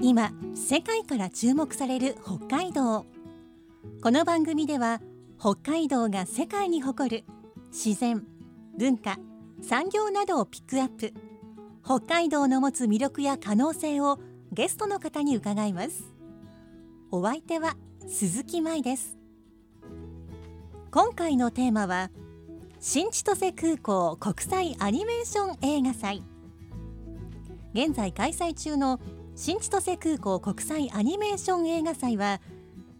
今世界から注目される北海道この番組では北海道が世界に誇る自然文化産業などをピックアップ。北海道の持つ魅力や可能性をゲストの方に伺います。お相手は鈴木舞です。今回のテーマは新千歳空港国際アニメーション映画祭。現在開催中の新千歳空港国際アニメーション映画祭は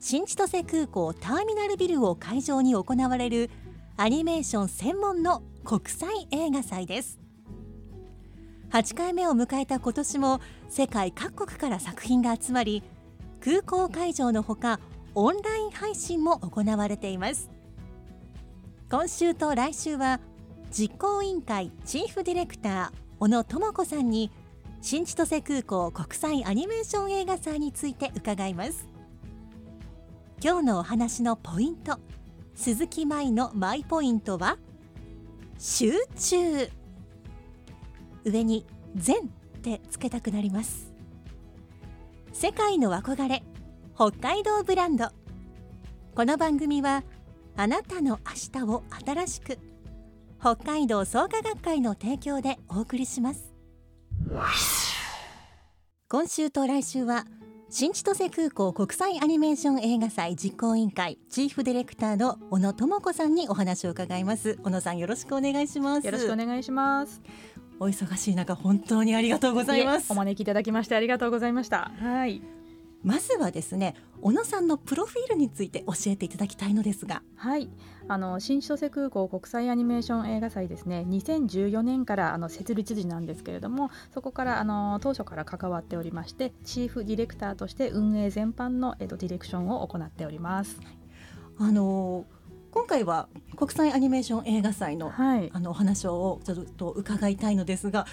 新千歳空港ターミナルビルを会場に行われるアニメーション専門の国際映画祭です。8回目を迎えた今年も世界各国から作品が集まり空港会場のほかオンライン配信も行われています。今週と来週は実行委員会チーフディレクター小野智子さんに新千歳空港国際アニメーション映画祭について伺います。今日のお話のポイント鈴木舞のマイポイントは集中。上に全ってつけたくなります。世界の憧れ北海道ブランド。この番組はあなたの明日を新しく北海道創価学会の提供でお送りします。今週と来週は新千歳空港国際アニメーション映画祭実行委員会チーフディレクターの小野智子さんにお話を伺います小野さんよろしくお願いしますよろしくお願いします。お忙しい中本当にありがとうございますえお招きいただきましてありがとうございました。はい。まずはですね小野さんのプロフィールについて教えていただきたいのですがはい。あの新千歳空港国際アニメーション映画祭ですね。2014年からあの設立時なんですけれども、そこからあの当初から関わっておりまして、チーフディレクターとして運営全般のえっとディレクションを行っております。あの今回は国際アニメーション映画祭のはい。あのお話をちょっと伺いたいのですが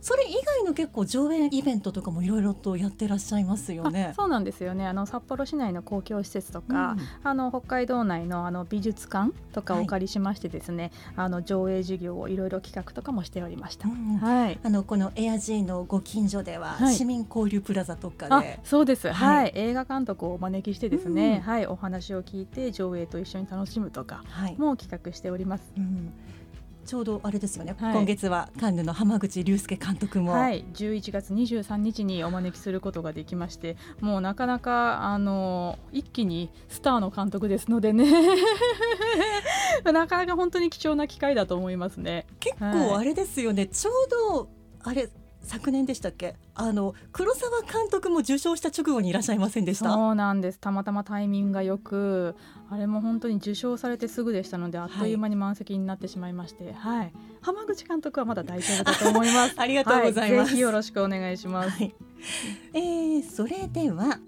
それ以外の結構上映イベントとかもいろいろとやってらっしゃいますよねあ。そうなんですよね。あの札幌市内の公共施設とか、うんあの北海道内のあの美術館とかをお借りしましてですね、あの上映事業をいろいろ企画とかもしておりました。うんはい。あのこのエアジーのご近所では、はい市民交流プラザとかあで、そうです、ははいい映画監督をお招きしてですね、うんはいお話を聞いて上映と一緒に楽しむとかはい、も企画しております。うん、ちょうどあれですよね、はい。今月はカンヌの浜口竜介監督も、はい、11月23日にお招きすることができましてもうなかなかあの一気にスターの監督ですのでね。なかなか本当に貴重な機会だと思いますね。結構あれですよね、ちょうどあれ昨年でしたっけ？あの黒沢監督も受賞した直後にいらっしゃいませんでした。そうなんです。たまたまタイミングがよくあれも本当に受賞されてすぐでしたのであっという間に満席になってしまいまして、はい。浜口監督はまだ大丈夫だと思います。ありがとうございます、はぜひよろしくお願いします。はい、えー、それでは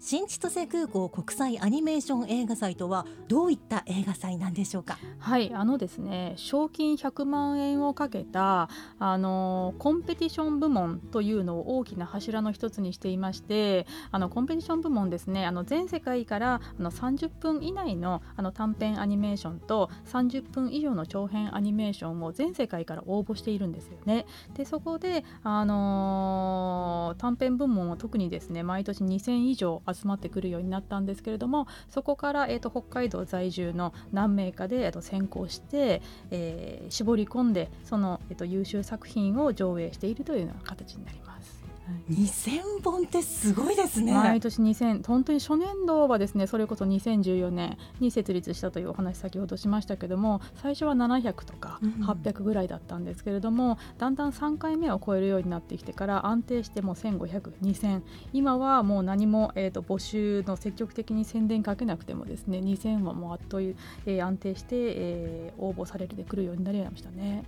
新千歳空港国際アニメーション映画祭とはどういった映画祭なんでしょうか？はい、あのですね、賞金100万円をかけたあのコンペティション部門というのを大きな柱の一つにしていまして、あのコンペティション部門ですね、あの全世界からあの30分以内のあの短編アニメーションと30分以上の長編アニメーションを全世界から応募しているんですよね。で、そこであの短編部門は特にですね、毎年2000以上集まってくるようになったんですけれども、そこから、えー、と北海道在住の何名かで、えー、と先行して、えー絞り込んでその、えー、と優秀作品を上映しているというような形になります。はい。2000本ってすごいですね、毎年2000本当に初年度はですねそれこそ2014年に設立したというお話先ほどしましたけども最初は700とかうん800ぐらいだったんですけれども、だんだん3回目を超えるようになってきてから安定してもう1500、2000今はもう何も、えー、と募集の積極的に宣伝かけなくてもですね2000はもうあっという、えー安定して、えー応募されるでくるようになりましたね。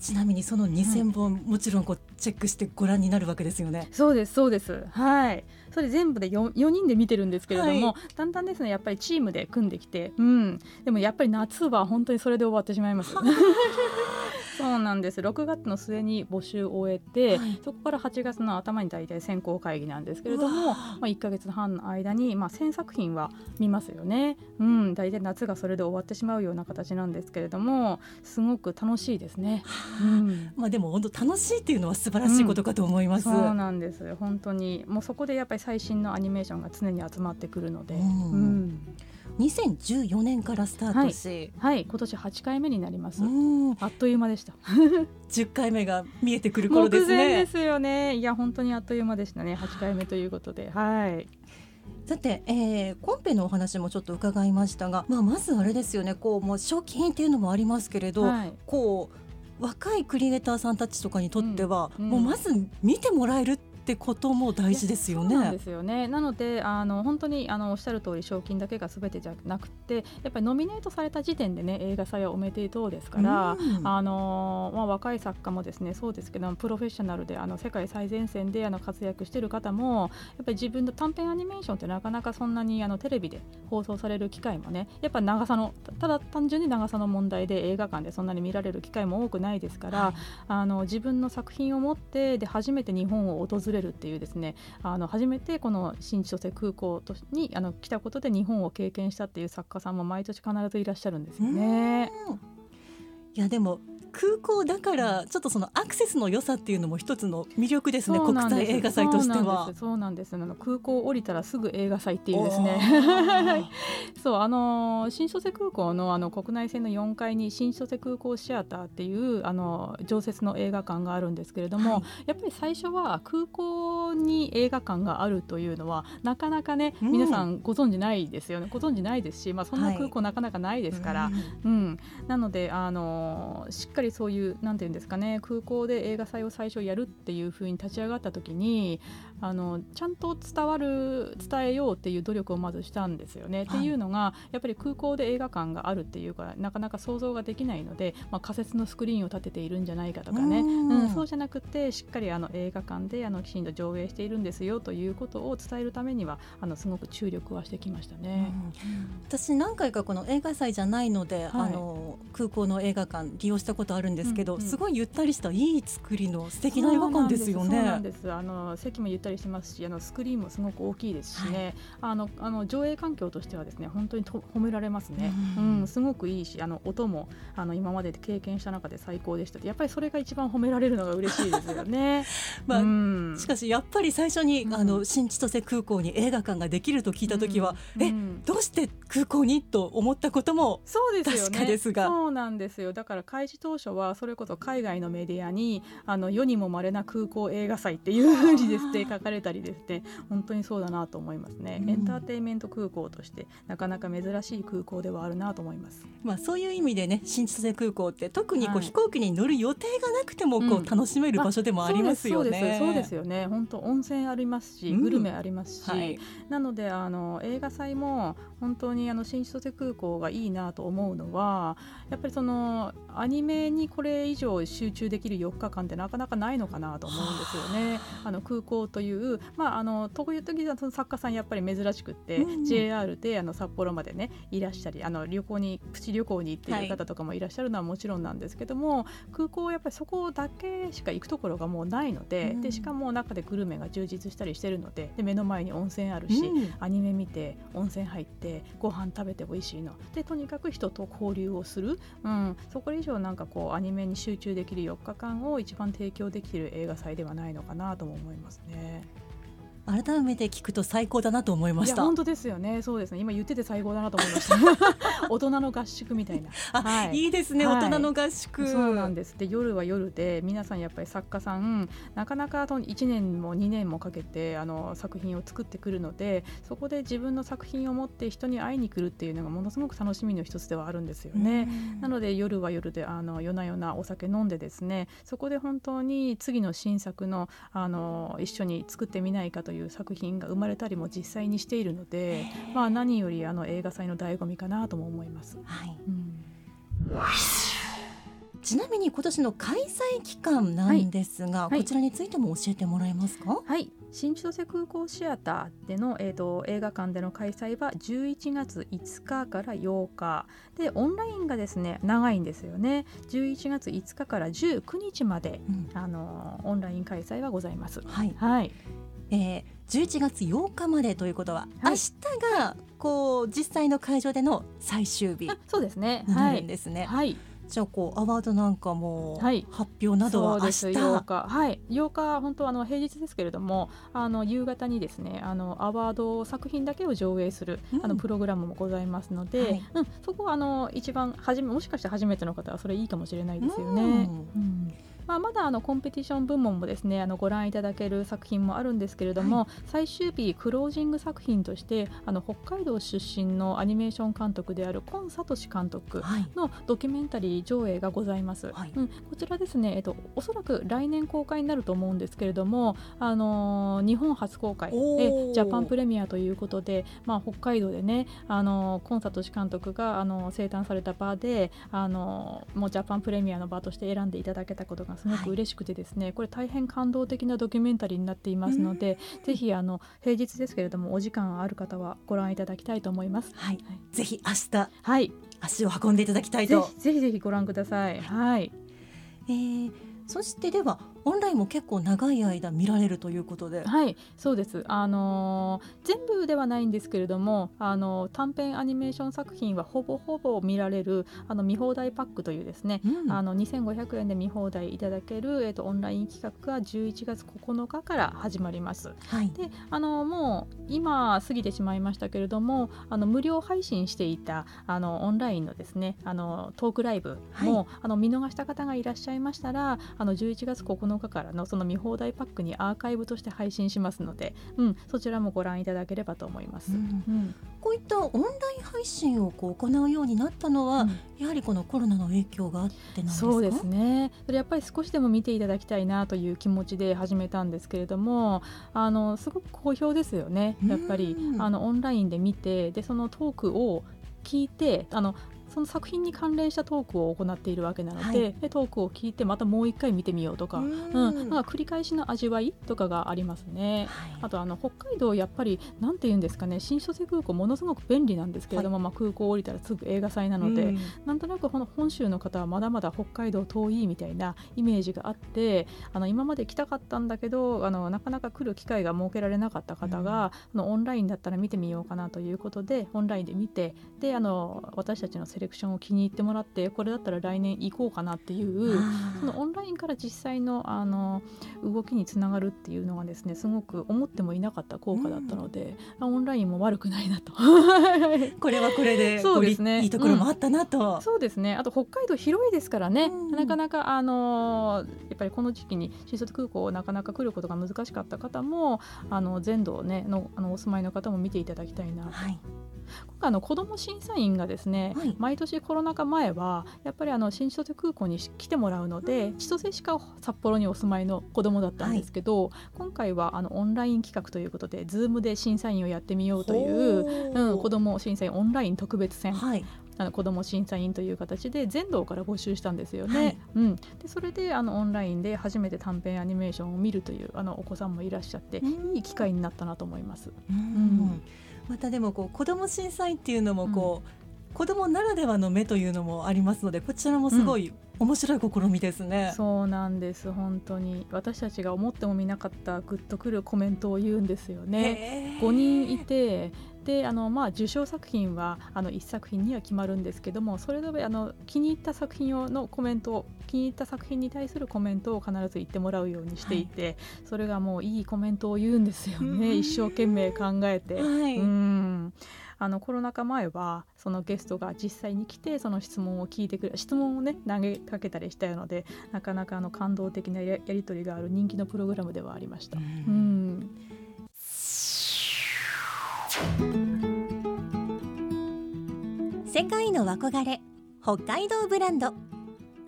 ちなみにその2000本、もちろんこうチェックしてご覧になるわけですよね。そうですそうです。はい。それ全部で 4, 4人で見てるんですけれども、はだんだんですねやっぱりチームで組んできて、うん、でもやっぱり夏は本当にそれで終わってしまいます。そうなんです。6月の末に募集を終えて、はい。そこから8月の頭に大体選考会議なんですけれども、まあ、1か月半の間に、まあ、1000作品は見ますよね、うん、大体夏がそれで終わってしまうような形なんですけれどもすごく楽しいですね。うん。まあでも本当楽しいっていうのは素晴らしいことかと思います。そうなんです。本当に。もうそこでやっぱり最新のアニメーションが常に集まってくるので、うん。うん2014年からスタートし、はい。今年8回目になります、うん。あっという間でした。10回目が見えてくる頃です目前でね。すよね。いや本当にあっという間でしたね。8回目ということで。はい。さて、えー、コンペのお話もちょっと伺いましたが、まあ、まずあれですよね。こうもう賞金っていうのもありますけれど、はい。こう若いクリエイターさんたちとかにとっては、うん。うん。もうまず見てもらえるってことも大事ですよね。そうなんで。すよね。なのであの本当にあのおっしゃる通り賞金だけが全てじゃなくてやっぱりノミネートされた時点でね映画祭はおめでとうですから、うん。あのまあ、若い作家もですねそうですけどプロフェッショナルであの世界最前線であの活躍している方もやっぱり自分の短編アニメーションってなかなかそんなにあのテレビで放送される機会もねやっぱ長さのたただ単純に長さの問題で映画館でそんなに見られる機会も多くないですから、はい。あの自分の作品を持ってで初めて日本を訪れれるっていうですねあの初めてこの新千歳空港とにあの来たことで日本を経験したっていう作家さんも毎年必ずいらっしゃるんですよね。いやでも空港だからちょっとそのアクセスの良さっていうのも一つの魅力ですね国際映画祭としては。そうなんです。そうなんです。あの空港降りたらすぐ映画祭っていうですね。そうあの新千歳空港のあの国内線の4階に新千歳空港シアターっていうあの常設の映画館があるんですけれども、はい。やっぱり最初は空港に映画館があるというのはなかなかね、うん。皆さんご存知ないですよね。ご存知ないですし、まあ、そんな空港なかなかないですから、うん、なのであのしっかりそういうなんていうんですかね空港で映画祭を最初やるっていう風に立ち上がった時にあのちゃんと伝わる伝えようっていう努力をまずしたんですよね。はい。っていうのがやっぱり空港で映画館があるっていうからなかなか想像ができないので、まあ、仮設のスクリーンを立てているんじゃないかとかね、うん。うんそうじゃなくてしっかりあの映画館であのきちんと上映しているんですよということを伝えるためにはあのすごく注力はしてきましたね。私何回かこの映画祭じゃないので、はい。あの空港の映画館利用したことあるんですけど、うんうんすごいゆったりしたいい作りの素敵な映画館ですよそうなんね。です。あの席もゆったりしてますしあのスクリーンもすごく大きいですしね、あのあの上映環境としてはですね本当にと褒められますね、ううんん。すごくいいしあの音もあの今まで経験した中で最高でしたやっぱりそれが一番褒められるのが嬉しいですよね。まあうん。しかしやっぱり最初に、うん。あの新千歳空港に映画館ができると聞いた時は、えうん。うん。どうして空港に？と思ったこともそうですよね。確かですが。そうなんですよ。だから開始当初はそれこそ海外のメディアにあの世にも稀な空港映画祭っていうふうにですね書かれたりですね本当にそうだなと思いますね、うん。エンターテインメント空港としてなかなか珍しい空港ではあるなと思います。まあ、そういう意味でね新千歳空港って特にこう、はい。飛行機に乗る予定がなくてもこう、うん。楽しめる場所でもありますよね。そうです。そうです。そうですよね。本当温泉ありますし、うん。グルメありますし、はい。なのであの映画祭も本当にあの新千歳空港がいいなと思うのはやっぱりそのアニメにこれ以上集中できる4日間ってなかなかないのかなと思うんですよね。あ。の空港という、まあ、あの時々その作家さんやっぱり珍しくって、うんうん。JR であの札幌までねいらしたりあの旅行にプチ旅行に行っている方とかもいらっしゃるのはもちろんなんですけども、空港はやっぱりそこだけしか行くところがもうないので,、うん。でしかも中でグルメが充実したりしてるのでで目の前に温泉あるし、うん。アニメ見て温泉入ってご飯食べて美味しいの。でとにかく人と交流をする、うん、そこ以上なんかこうアニメに集中できる4日間を一番提供できる映画祭ではないのかなとも思いますね。改めて聞くと最高だなと思いました。いや本当ですよねそうですね今言ってて最高だなと思いました 大人の合宿みたいな。あ、はいい、いですね、はい大人の合宿。そうなんですで夜は夜で皆さんやっぱり作家さんなかなかと1年も2年もかけてあの作品を作ってくるのでそこで自分の作品を持って人に会いに来るっていうのがものすごく楽しみの一つではあるんですよね。なので夜は夜であの夜な夜なお酒飲んでですねそこで本当に次の新作のあの一緒に作ってみないかという作品が生まれたりも実際にしているので、まあ、何よりあの映画祭の醍醐味かなとも思います。はい。うん。ちなみに今年の開催期間なんですが、はい。こちらについても教えてもらえますか？はい。新千歳空港シアターでの、えー、と映画館での開催は11月5日から8日。でオンラインがですね長いんですよね。11月5日から19日までうん。あのオンライン開催はございます。はい、はい、えー、11月8日までということは、はい。明日がこう実際の会場での最終日あそうですね。になはい、るんですね。はい、じゃあこうアワードなんかもはい発表などは明そうです日、8日。はい。8日本当あの平日ですけれどもあの夕方にですねあのアワード作品だけを上映する、うん。あのプログラムもございますので、はい。うん、そこはあの一番初めもしかして初めての方はそれいいかもしれないですよね。うん。うんまあ、まだあのコンペティション部門もですねあのご覧いただける作品もあるんですけれども、最終日クロージング作品としてあの北海道出身のアニメーション監督である今聡監督はい、のドキュメンタリー上映がございます、はい。うん、こちらですね、えっと、おそらく来年公開になると思うんですけれども、あのー日本初公開。でジャパンプレミアということで、まあ、北海道でね、あのー、コンサート監督が、あのー生誕された場で、あのーもうジャパンプレミアの場として選んでいただけたことがすごはいく嬉しくてですね、これ大変感動的なドキュメンタリーになっていますので、ぜひあの平日ですけれどもお時間ある方はご覧いただきたいと思います。はいはいぜひ明日はい、足を運んでいただきたいと。ぜひぜひぜひご覧ください。はい。えー、そしてではオンラインも結構長い間見られるということで。はい、そうです。あのー全部ではないんですけれども、あのー短編アニメーション作品はほぼほぼ見られるあの見放題パックというですね。うんあの2500円で見放題いただける、えっとオンライン企画が11月9日から始まります。はい。であのもう今過ぎてしまいましたけれどもあの無料配信していたあのオンラインのですねあのトークライブも、あの見逃した方がいらっしゃいましたらあの11月9日からのその見放題パックにアーカイブとして配信しますので、うん、そちらもご覧いただければと思います。ううん。ん。こういったオンライン配信をこう行うようになったのは、うん。やはりこのコロナの影響があってなんですか？そうですね。それやっぱり少しでも見ていただきたいなという気持ちで始めたんですけれどもあのすごく好評ですよね。やっぱりうん。あのオンラインで見てでそのトークを聞いてあのその作品に関連したトークを行っているわけなので,、はい。でトークを聞いてまたもう一回見てみようとか、ううん。んなんか繰り返しの味わいとかがありますね。はい。あとあの北海道やっぱりなんて言うんですかね新千歳空港ものすごく便利なんですけれども、まあ、空港降りたらすぐ映画祭なので、うん。なんとなくこの本州の方はまだまだ北海道遠いみたいなイメージがあってあの今まで来たかったんだけどあのなかなか来る機会が設けられなかった方が、あのオンラインだったら見てみようかなということでオンラインで見てであの私たちのセレクションを気に入ってもらってこれだったら来年行こうかなっていう。そのオンラインから実際のあの動きにつながるっていうのがですねすごく思ってもいなかった効果だったので、あオンラインも悪くないなと。これはこれでそうですね。いいところもあったなと。そうですね。あと北海道広いですからね、うん。なかなか、あのーやっぱりこの時期に新卒空港なかなか来ることが難しかった方もあの全土、ね、のあのお住まいの方も見ていただきたいなと。はい。今回あの子ども審査員がですね、はい。毎年コロナ禍前はやっぱりあの新千歳空港に来てもらうので千歳市か札幌にお住まいの子どもだったんですけど、今回はあのオンライン企画ということで Zoom で審査員をやってみようという、う。ん、子ども審査員オンライン特別戦はい。あの子ども審査員という形で全道から募集したんですよね。はい。うん、でそれであのオンラインで初めて短編アニメーションを見るというあのお子さんもいらっしゃって、うん。いい機会になったなと思います。うん。んまたでもこう子ども審査員っていうのもこう、子どもならではの目というのもありますのでこちらもすごい面白い試みですね。そうなんです本当に私たちが思ってもみなかったグッとくるコメントを言うんですよね。へー5人いてであの、まあ、受賞作品はあの1作品には決まるんですけどもそれぞれあの気に入った作品をのコメントを気に入った作品に対するコメントを必ず言ってもらうようにしていて、それがもういいコメントを言うんですようんね一生懸命考えて。はい。うんあのコロナ禍前はそのゲストが実際に来てその質問を聞いてくれ質問をね投げかけたりしたのでなかなかあの感動的なややり取りがある人気のプログラムではありました。ううんん世界の憧れ北海道ブランド。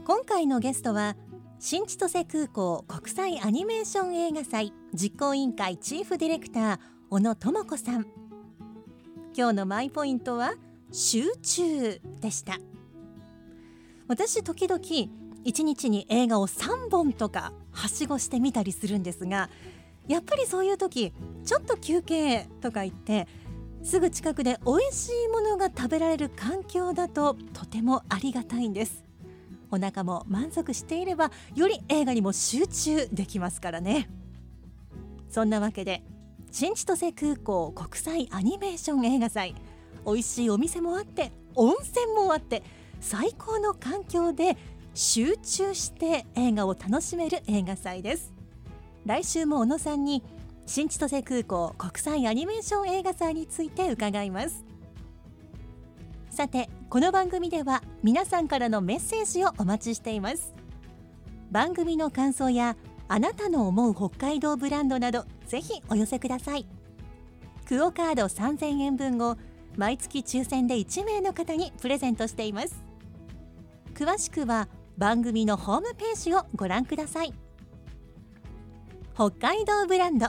今回のゲストは新千歳空港国際アニメーション映画祭実行委員会チーフディレクター小野智子さん。今日のマイポイントは集中でした。私時々1日に映画を3本とかはしごしてみたりするんですがやっぱりそういう時ちょっと休憩とか言ってすぐ近くで美味しいものが食べられる環境だととてもありがたいんです。お腹も満足していればより映画にも集中できますからね。そんなわけで新千歳空港国際アニメーション映画祭美味しいお店もあって温泉もあって最高の環境で集中して映画を楽しめる映画祭です。来週も小野さんに新千歳空港国際アニメーション映画祭について伺います。さてこの番組では皆さんからのメッセージをお待ちしています。番組の感想やあなたの思う北海道ブランドなどぜひお寄せください。クオカード3000円分を毎月抽選で1名の方にプレゼントしています。詳しくは番組のホームページをご覧ください。北海道ブランド